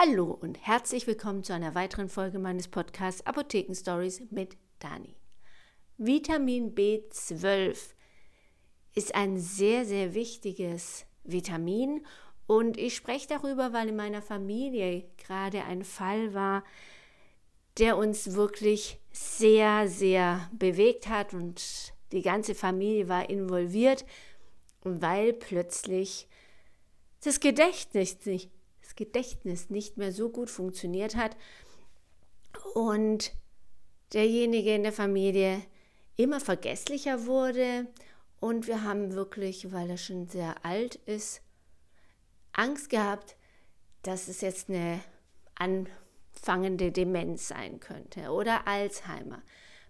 Hallo und herzlich willkommen zu einer weiteren Folge meines Podcasts Apotheken Stories mit Dani. Vitamin B12 ist ein sehr, sehr wichtiges Vitamin und ich spreche darüber, weil in meiner Familie gerade ein Fall war, der uns wirklich sehr, sehr bewegt hat und die ganze Familie war involviert, weil plötzlich das Gedächtnis nicht Gedächtnis nicht mehr so gut funktioniert hat und derjenige in der Familie immer vergesslicher wurde und wir haben wirklich, weil er schon sehr alt ist, Angst gehabt, dass es jetzt eine anfangende Demenz sein könnte oder Alzheimer.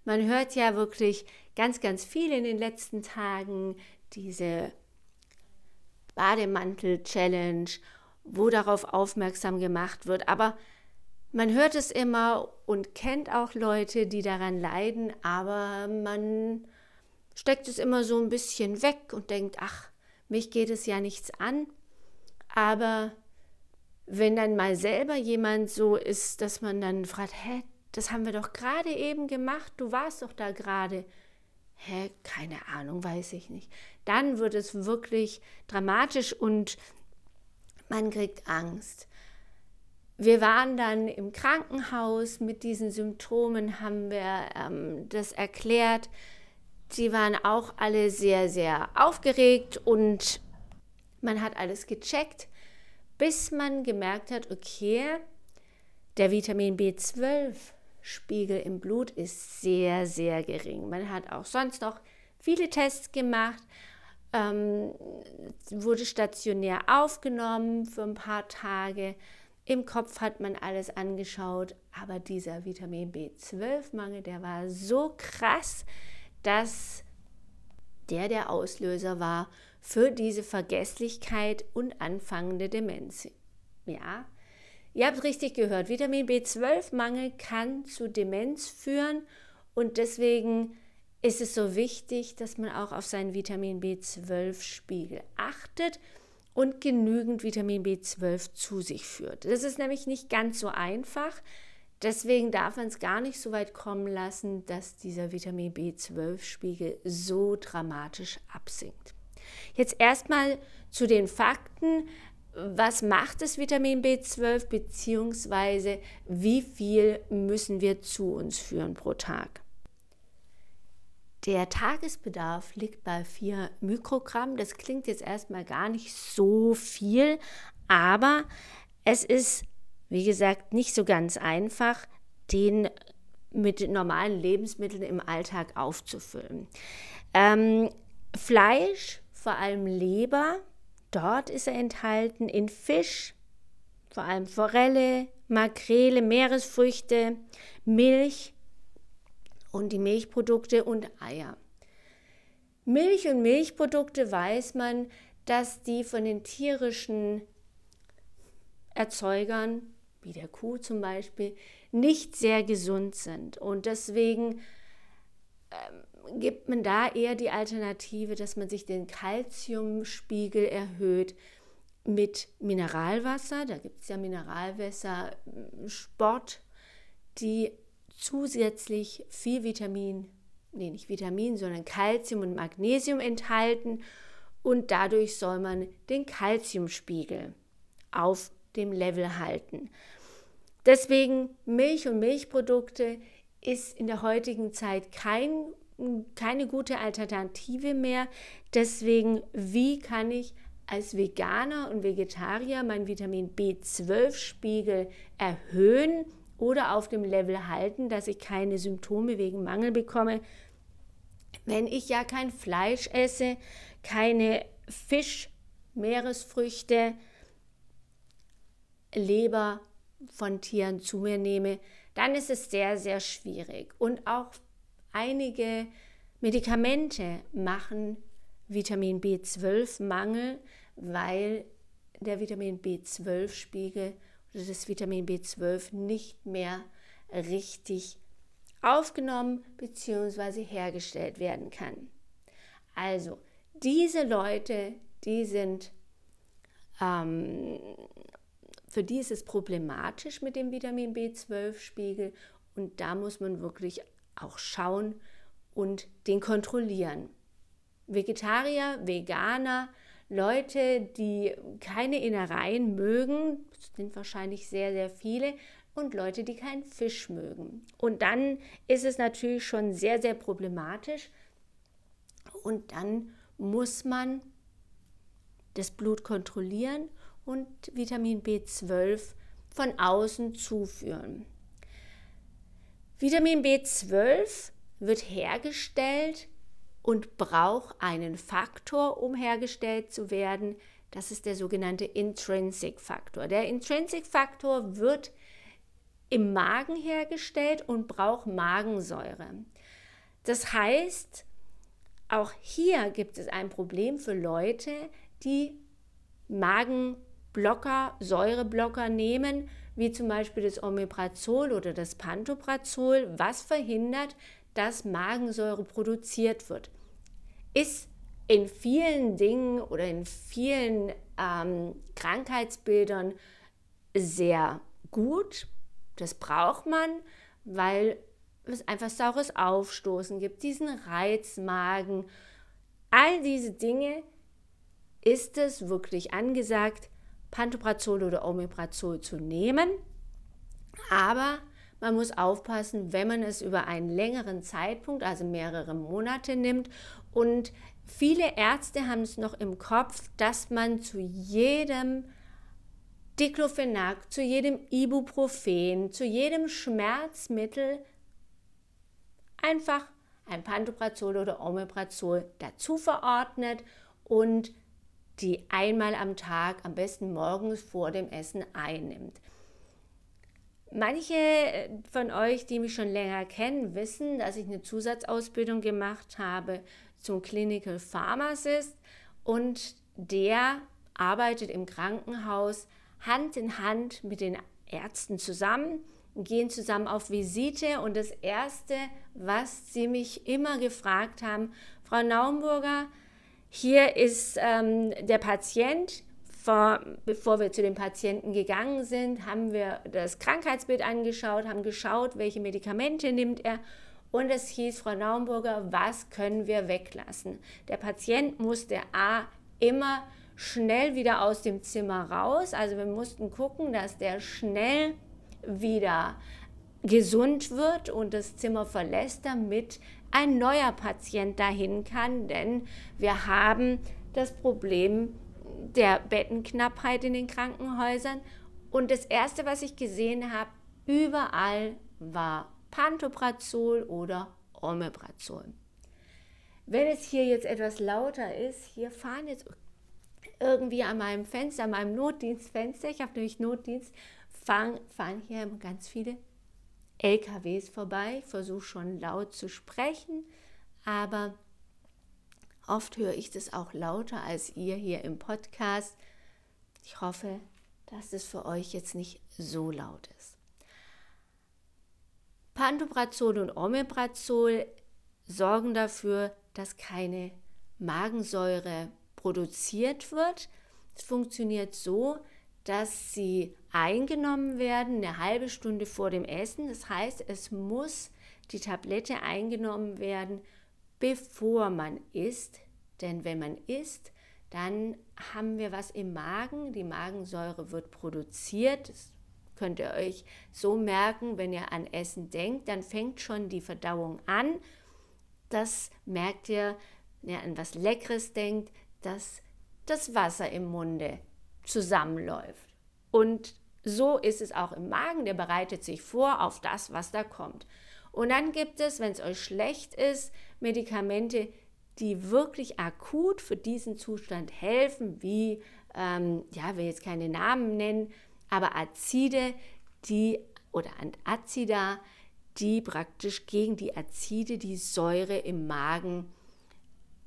Man hört ja wirklich ganz, ganz viel in den letzten Tagen, diese Bademantel-Challenge wo darauf aufmerksam gemacht wird. Aber man hört es immer und kennt auch Leute, die daran leiden, aber man steckt es immer so ein bisschen weg und denkt, ach, mich geht es ja nichts an. Aber wenn dann mal selber jemand so ist, dass man dann fragt, hä, das haben wir doch gerade eben gemacht, du warst doch da gerade. Hä, keine Ahnung, weiß ich nicht. Dann wird es wirklich dramatisch und man kriegt Angst. Wir waren dann im Krankenhaus mit diesen Symptomen, haben wir ähm, das erklärt. Sie waren auch alle sehr, sehr aufgeregt und man hat alles gecheckt, bis man gemerkt hat, okay, der Vitamin B12-Spiegel im Blut ist sehr, sehr gering. Man hat auch sonst noch viele Tests gemacht ähm, wurde stationär aufgenommen für ein paar Tage. Im Kopf hat man alles angeschaut, aber dieser Vitamin B12-Mangel, der war so krass, dass der der Auslöser war für diese Vergesslichkeit und anfangende Demenz. Ja, ihr habt richtig gehört, Vitamin B12-Mangel kann zu Demenz führen und deswegen ist es so wichtig, dass man auch auf seinen Vitamin B12-Spiegel achtet und genügend Vitamin B12 zu sich führt. Das ist nämlich nicht ganz so einfach. Deswegen darf man es gar nicht so weit kommen lassen, dass dieser Vitamin B12-Spiegel so dramatisch absinkt. Jetzt erstmal zu den Fakten. Was macht das Vitamin B12 beziehungsweise wie viel müssen wir zu uns führen pro Tag? Der Tagesbedarf liegt bei 4 Mikrogramm. Das klingt jetzt erstmal gar nicht so viel, aber es ist, wie gesagt, nicht so ganz einfach, den mit normalen Lebensmitteln im Alltag aufzufüllen. Ähm, Fleisch, vor allem Leber, dort ist er enthalten, in Fisch, vor allem Forelle, Makrele, Meeresfrüchte, Milch, und die Milchprodukte und Eier. Milch und Milchprodukte weiß man, dass die von den tierischen Erzeugern, wie der Kuh zum Beispiel, nicht sehr gesund sind. Und deswegen ähm, gibt man da eher die Alternative, dass man sich den Kalziumspiegel erhöht mit Mineralwasser. Da gibt es ja Mineralwasser, Sport, die zusätzlich viel Vitamin, nee, nicht Vitamin, sondern Kalzium und Magnesium enthalten und dadurch soll man den Kalziumspiegel auf dem Level halten. Deswegen Milch und Milchprodukte ist in der heutigen Zeit kein, keine gute Alternative mehr. Deswegen, wie kann ich als Veganer und Vegetarier meinen Vitamin B12-Spiegel erhöhen oder auf dem Level halten, dass ich keine Symptome wegen Mangel bekomme. Wenn ich ja kein Fleisch esse, keine Fisch, Meeresfrüchte, Leber von Tieren zu mir nehme, dann ist es sehr, sehr schwierig. Und auch einige Medikamente machen Vitamin B12-Mangel, weil der Vitamin B12-Spiegel oder das Vitamin B12 nicht mehr richtig aufgenommen bzw. hergestellt werden kann. Also diese Leute, die sind ähm, für die ist es problematisch mit dem Vitamin B12-Spiegel und da muss man wirklich auch schauen und den kontrollieren. Vegetarier, Veganer, Leute, die keine Innereien mögen, sind wahrscheinlich sehr, sehr viele, und Leute, die keinen Fisch mögen. Und dann ist es natürlich schon sehr, sehr problematisch. Und dann muss man das Blut kontrollieren und Vitamin B12 von außen zuführen. Vitamin B12 wird hergestellt und braucht einen Faktor, um hergestellt zu werden. Das ist der sogenannte Intrinsic Faktor. Der Intrinsic Faktor wird im Magen hergestellt und braucht Magensäure. Das heißt, auch hier gibt es ein Problem für Leute, die Magenblocker, Säureblocker nehmen, wie zum Beispiel das Omeprazol oder das Pantoprazol, was verhindert, dass Magensäure produziert wird. Ist in vielen Dingen oder in vielen ähm, Krankheitsbildern sehr gut. Das braucht man, weil es einfach saures Aufstoßen gibt, diesen Reizmagen. All diese Dinge ist es wirklich angesagt, Pantoprazol oder Omeprazol zu nehmen. Aber man muss aufpassen, wenn man es über einen längeren Zeitpunkt, also mehrere Monate nimmt. Und viele Ärzte haben es noch im Kopf, dass man zu jedem Diclofenac, zu jedem Ibuprofen, zu jedem Schmerzmittel einfach ein Pantoprazol oder Omeprazol dazu verordnet und die einmal am Tag, am besten morgens vor dem Essen einnimmt. Manche äh, von euch, die mich schon länger kennen, wissen, dass ich eine Zusatzausbildung gemacht habe zum Clinical Pharmacist und der arbeitet im Krankenhaus Hand in Hand mit den Ärzten zusammen, gehen zusammen auf Visite und das Erste, was sie mich immer gefragt haben, Frau Naumburger, hier ist ähm, der Patient. Vor, bevor wir zu dem Patienten gegangen sind, haben wir das Krankheitsbild angeschaut, haben geschaut, welche Medikamente nimmt er. Und es hieß, Frau Naumburger, was können wir weglassen? Der Patient musste A immer schnell wieder aus dem Zimmer raus. Also wir mussten gucken, dass der schnell wieder gesund wird und das Zimmer verlässt, damit ein neuer Patient dahin kann, denn wir haben das Problem der Bettenknappheit in den Krankenhäusern. Und das Erste, was ich gesehen habe, überall war Pantoprazol oder Omeprazol. Wenn es hier jetzt etwas lauter ist, hier fahren jetzt irgendwie an meinem Fenster, an meinem Notdienstfenster, ich habe nämlich Notdienst, fahren, fahren hier ganz viele LKWs vorbei. Ich versuche schon laut zu sprechen, aber oft höre ich das auch lauter als ihr hier im Podcast. Ich hoffe, dass es für euch jetzt nicht so laut ist. Pantoprazol und Omeprazol sorgen dafür, dass keine Magensäure produziert wird. Es funktioniert so, dass sie eingenommen werden eine halbe Stunde vor dem Essen. Das heißt, es muss die Tablette eingenommen werden, bevor man isst. Denn wenn man isst, dann haben wir was im Magen. Die Magensäure wird produziert. Das könnt ihr euch so merken, wenn ihr an Essen denkt, dann fängt schon die Verdauung an. Das merkt ihr, wenn ihr an was Leckeres denkt, dass das Wasser im Munde zusammenläuft. Und so ist es auch im Magen, der bereitet sich vor auf das, was da kommt. Und dann gibt es, wenn es euch schlecht ist, Medikamente, die wirklich akut für diesen Zustand helfen, wie, ähm, ja, will jetzt keine Namen nennen, aber Azide, die oder Azida, die praktisch gegen die Azide, die Säure im Magen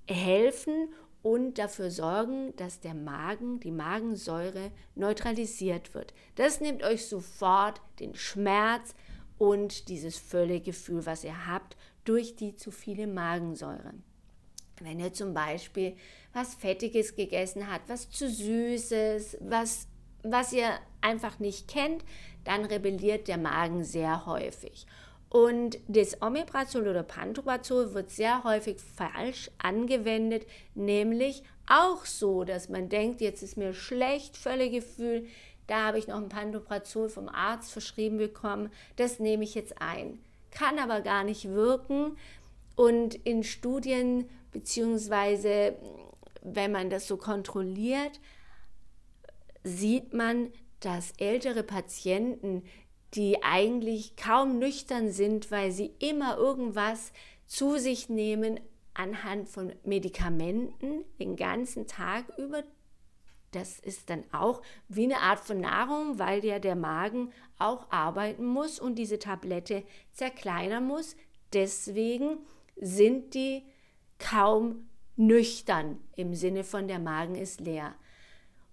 helfen und dafür sorgen, dass der Magen, die Magensäure neutralisiert wird. Das nimmt euch sofort den Schmerz und dieses Völlegefühl, was ihr habt, durch die zu viele Magensäure. Wenn ihr zum Beispiel was Fettiges gegessen habt, was zu Süßes, was was ihr einfach nicht kennt, dann rebelliert der Magen sehr häufig. Und das Omeprazol oder Pantoprazol wird sehr häufig falsch angewendet, nämlich auch so, dass man denkt, jetzt ist mir schlecht, völlig Gefühl, da habe ich noch ein Pantoprazol vom Arzt verschrieben bekommen, das nehme ich jetzt ein. Kann aber gar nicht wirken und in Studien beziehungsweise wenn man das so kontrolliert, sieht man, dass ältere Patienten, die eigentlich kaum nüchtern sind, weil sie immer irgendwas zu sich nehmen anhand von Medikamenten den ganzen Tag über. Das ist dann auch wie eine Art von Nahrung, weil ja der Magen auch arbeiten muss und diese Tablette zerkleinern muss. Deswegen sind die kaum nüchtern im Sinne von der Magen ist leer.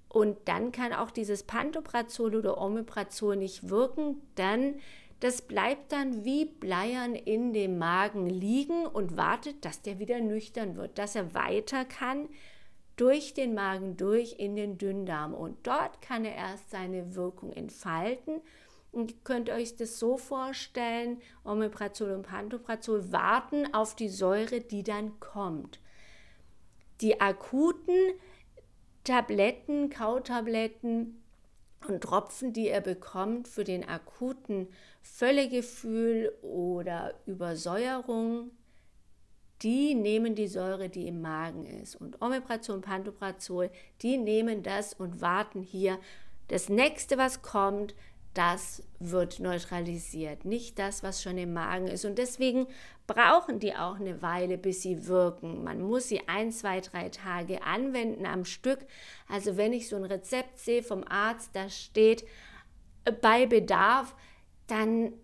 Und dann kann auch dieses Pantoprazol oder Omeprazol nicht wirken, dann das bleibt dann wie Bleiern in dem Magen liegen und wartet, dass der wieder nüchtern wird, dass er weiter kann durch den Magen durch in den Dünndarm. Und dort kann er erst seine Wirkung entfalten. Und ihr könnt euch das so vorstellen, Omeprazol und Pantoprazol warten auf die Säure, die dann kommt. Die akuten Tabletten, Kautabletten und Tropfen, die er bekommt für den akuten Völlegefühl oder Übersäuerung, die nehmen die Säure, die im Magen ist. Und Omeprazol und Pantoprazol, die nehmen das und warten hier. Das nächste, was kommt, das wird neutralisiert, nicht das, was schon im Magen ist. Und deswegen brauchen die auch eine Weile, bis sie wirken. Man muss sie ein, zwei, drei Tage anwenden am Stück. Also wenn ich so ein Rezept sehe vom Arzt, da steht äh, bei Bedarf, dann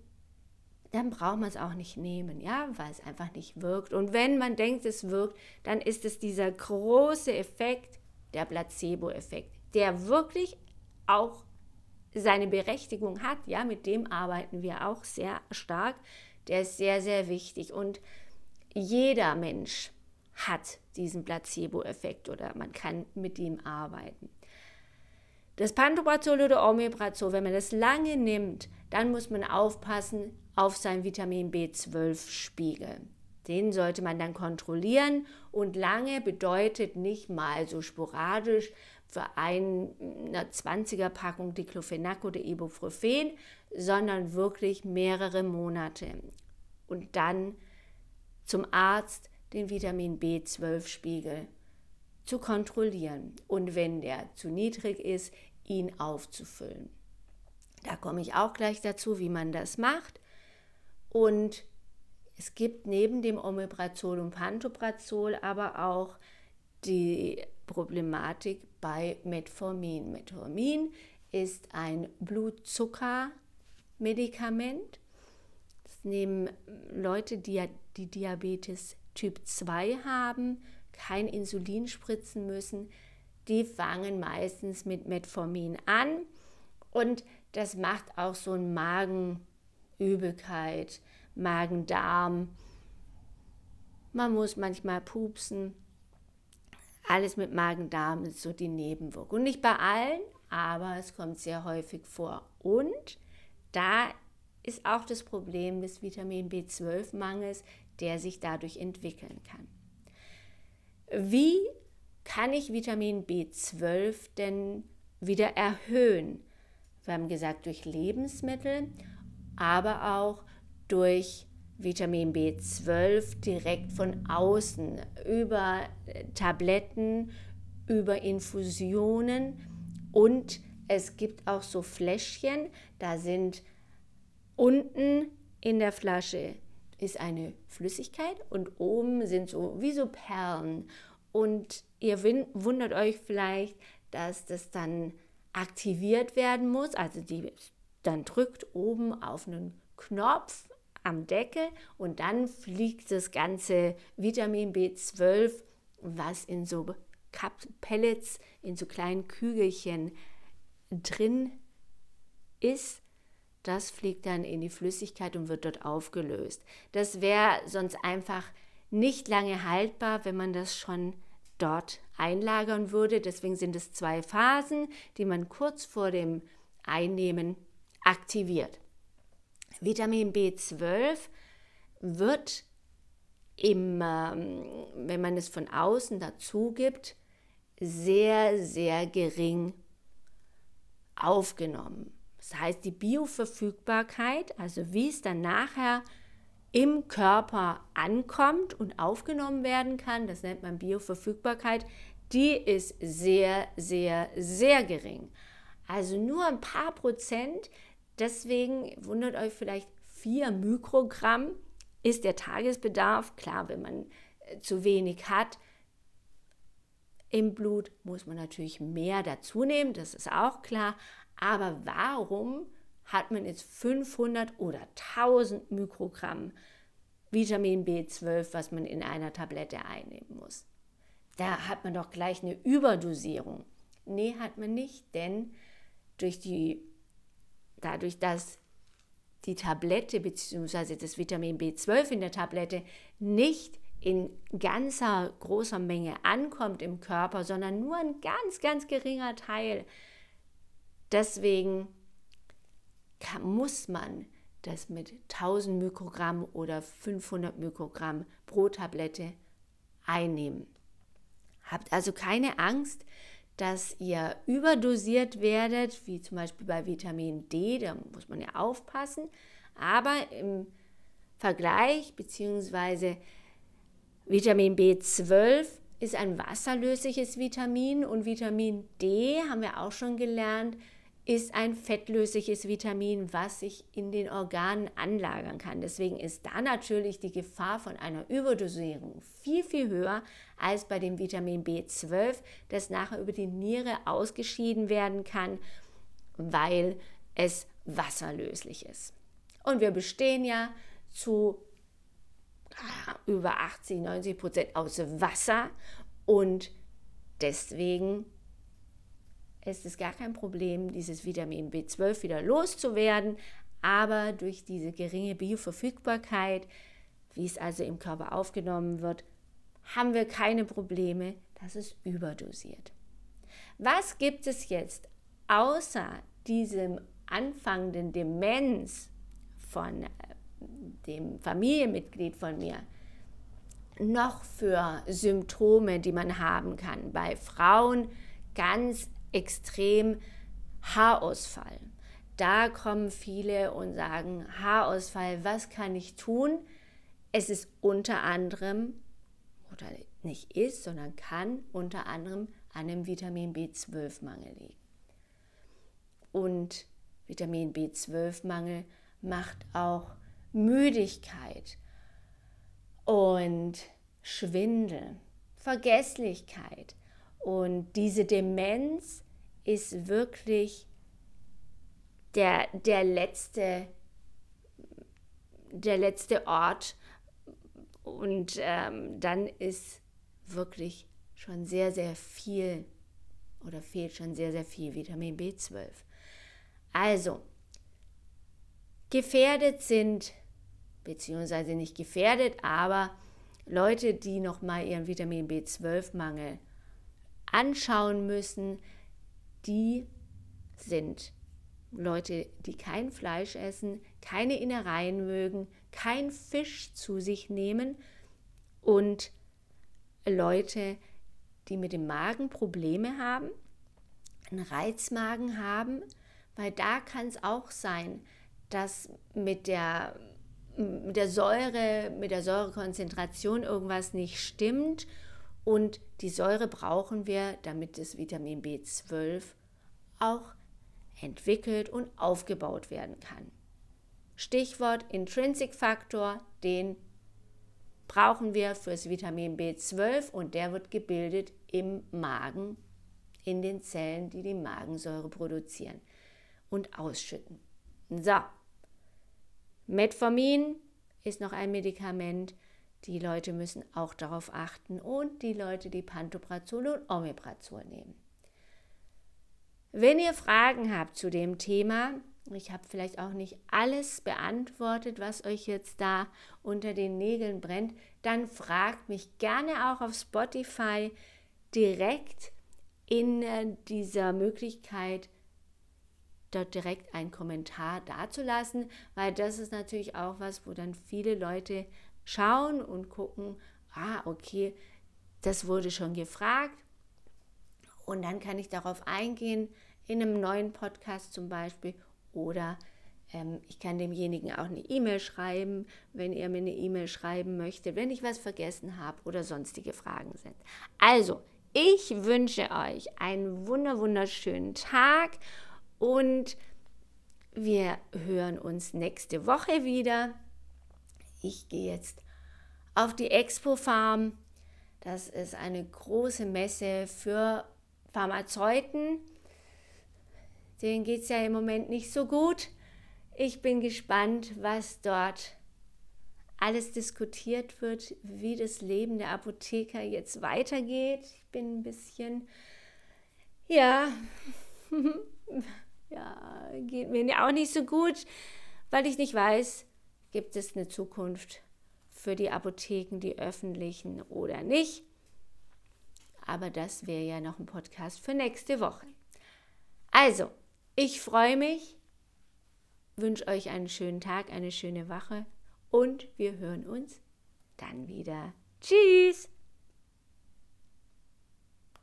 dann braucht man es auch nicht nehmen, ja, weil es einfach nicht wirkt. Und wenn man denkt, es wirkt, dann ist es dieser große Effekt, der Placebo-Effekt, der wirklich auch seine Berechtigung hat, ja, mit dem arbeiten wir auch sehr stark, der ist sehr, sehr wichtig. Und jeder Mensch hat diesen Placebo-Effekt oder man kann mit ihm arbeiten. Das Pantoprazol oder Omeprazol, wenn man das lange nimmt, dann muss man aufpassen auf seinen Vitamin B12-Spiegel. Den sollte man dann kontrollieren und lange bedeutet nicht mal so sporadisch für eine 20er Packung Diclofenac oder Ibuprofen, sondern wirklich mehrere Monate. Und dann zum Arzt den Vitamin B12-Spiegel zu kontrollieren und wenn der zu niedrig ist, ihn aufzufüllen. Da komme ich auch gleich dazu, wie man das macht. Und es gibt neben dem Omeprazol und Pantoprazol aber auch die Problematik bei Metformin. Metformin ist ein Blutzuckermedikament. Das nehmen Leute, die, die Diabetes Typ 2 haben, kein Insulin spritzen müssen. Die fangen meistens mit Metformin an und das macht auch so ein Magenübelkeit, Magen-Darm. Man muss manchmal pupsen alles mit Magen-Darm ist so die Nebenwirkung. Nicht bei allen, aber es kommt sehr häufig vor. Und da ist auch das Problem des Vitamin B12-Mangels, der sich dadurch entwickeln kann. Wie kann ich Vitamin B12 denn wieder erhöhen? Wir haben gesagt, durch Lebensmittel, aber auch durch Vitamin B12 direkt von außen über äh, Tabletten, über Infusionen. Und es gibt auch so Fläschchen, da sind unten in der Flasche ist eine Flüssigkeit und oben sind so wie so Perlen. Und ihr wundert euch vielleicht, dass das dann aktiviert werden muss, also die dann drückt oben auf einen Knopf am Deckel und dann fliegt das ganze Vitamin B12, was in so Pellets, in so kleinen Kügelchen drin ist, das fliegt dann in die Flüssigkeit und wird dort aufgelöst. Das wäre sonst einfach nicht lange haltbar, wenn man das schon dort einlagern würde. Deswegen sind es zwei Phasen, die man kurz vor dem Einnehmen aktiviert. Vitamin B12 wird im, ähm, wenn man es von außen dazu gibt, sehr, sehr gering aufgenommen. Das heißt, die Bioverfügbarkeit, also wie es dann nachher im Körper ankommt und aufgenommen werden kann, das nennt man Bioverfügbarkeit, die ist sehr, sehr, sehr gering. Also nur ein paar Prozent. Deswegen wundert euch vielleicht 4 Mikrogramm ist der Tagesbedarf. Klar, wenn man äh, zu wenig hat im Blut, muss man natürlich mehr dazu nehmen, das ist auch klar. Aber warum hat man jetzt 500 oder 1000 Mikrogramm Vitamin B12, was man in einer Tablette einnehmen muss. Da hat man doch gleich eine Überdosierung. Nee, hat man nicht, denn durch die, dadurch, dass die Tablette bzw. das Vitamin B12 in der Tablette nicht in ganzer großer Menge ankommt im Körper, sondern nur ein ganz, ganz geringer Teil. Deswegen kann, muss man das mit 1000 Mikrogramm oder 500 Mikrogramm pro Tablette einnehmen. Habt also keine Angst, dass ihr überdosiert werdet, wie zum Beispiel bei Vitamin D, da muss man ja aufpassen. Aber im Vergleich bzw. Vitamin B12 ist ein wasserlösliches Vitamin und Vitamin D, haben wir auch schon gelernt, ist ein fettlösliches Vitamin, was sich in den Organen anlagern kann. Deswegen ist da natürlich die Gefahr von einer Überdosierung viel, viel höher als bei dem Vitamin B12, das nachher über die Niere ausgeschieden werden kann, weil es wasserlöslich ist. Und wir bestehen ja zu über 80, 90 Prozent aus Wasser und deswegen ist es gar kein Problem, dieses Vitamin B12 wieder loszuwerden, aber durch diese geringe Bioverfügbarkeit, wie es also im Körper aufgenommen wird, haben wir keine Probleme, dass es überdosiert. Was gibt es jetzt außer diesem anfangenden Demenz von äh, dem Familienmitglied von mir noch für Symptome, die man haben kann? Bei Frauen ganz extrem Haarausfall. Da kommen viele und sagen, Haarausfall, was kann ich tun? Es ist unter anderem, oder nicht ist, sondern kann unter anderem an einem Vitamin B12-Mangel liegen. Und Vitamin B12-Mangel macht auch Müdigkeit und Schwindel, Vergesslichkeit. Und diese Demenz ist wirklich der, der, letzte, der letzte Ort. Und ähm, dann ist wirklich schon sehr, sehr viel oder fehlt schon sehr, sehr viel Vitamin B12. Also, gefährdet sind, beziehungsweise nicht gefährdet, aber Leute, die nochmal ihren Vitamin B12-Mangel anschauen müssen, die sind Leute, die kein Fleisch essen, keine Innereien mögen, kein Fisch zu sich nehmen und Leute, die mit dem Magen Probleme haben, einen Reizmagen haben, weil da kann es auch sein, dass mit der, mit der Säure, mit der Säurekonzentration irgendwas nicht stimmt und die Säure brauchen wir, damit das Vitamin B12 auch entwickelt und aufgebaut werden kann. Stichwort Intrinsic Faktor, den brauchen wir fürs Vitamin B12 und der wird gebildet im Magen, in den Zellen, die die Magensäure produzieren und ausschütten. So, Metformin ist noch ein Medikament, die Leute müssen auch darauf achten und die Leute, die Pantoprazol und Omeprazol nehmen. Wenn ihr Fragen habt zu dem Thema, ich habe vielleicht auch nicht alles beantwortet, was euch jetzt da unter den Nägeln brennt, dann fragt mich gerne auch auf Spotify. direkt in äh, dieser Möglichkeit, dort direkt einen Kommentar dazulassen, weil das ist natürlich auch was, wo dann viele Leute schauen und gucken, ah, okay, das wurde schon gefragt. Und dann kann ich darauf eingehen, in einem neuen Podcast zum Beispiel. Oder ähm, ich kann demjenigen auch eine E-Mail schreiben, wenn er mir eine E-Mail schreiben möchte, wenn ich was vergessen habe oder sonstige Fragen sind. Also, ich wünsche euch einen wunder wunderschönen Tag und wir hören uns nächste Woche wieder. Ich gehe jetzt auf die Expo Farm. Das ist eine große Messe für Pharmazeuten. Denen geht es ja im Moment nicht so gut. Ich bin gespannt, was dort alles diskutiert wird, wie das Leben der Apotheker jetzt weitergeht. Ich bin ein bisschen, ja, ja, geht mir auch nicht so gut, weil ich nicht weiß, gibt es eine Zukunft für die Apotheken, die öffentlichen oder nicht. Aber das wäre ja noch ein Podcast für nächste Woche. Also, ich freue mich, wünsche euch einen schönen Tag, eine schöne Woche und wir hören uns dann wieder. Tschüss!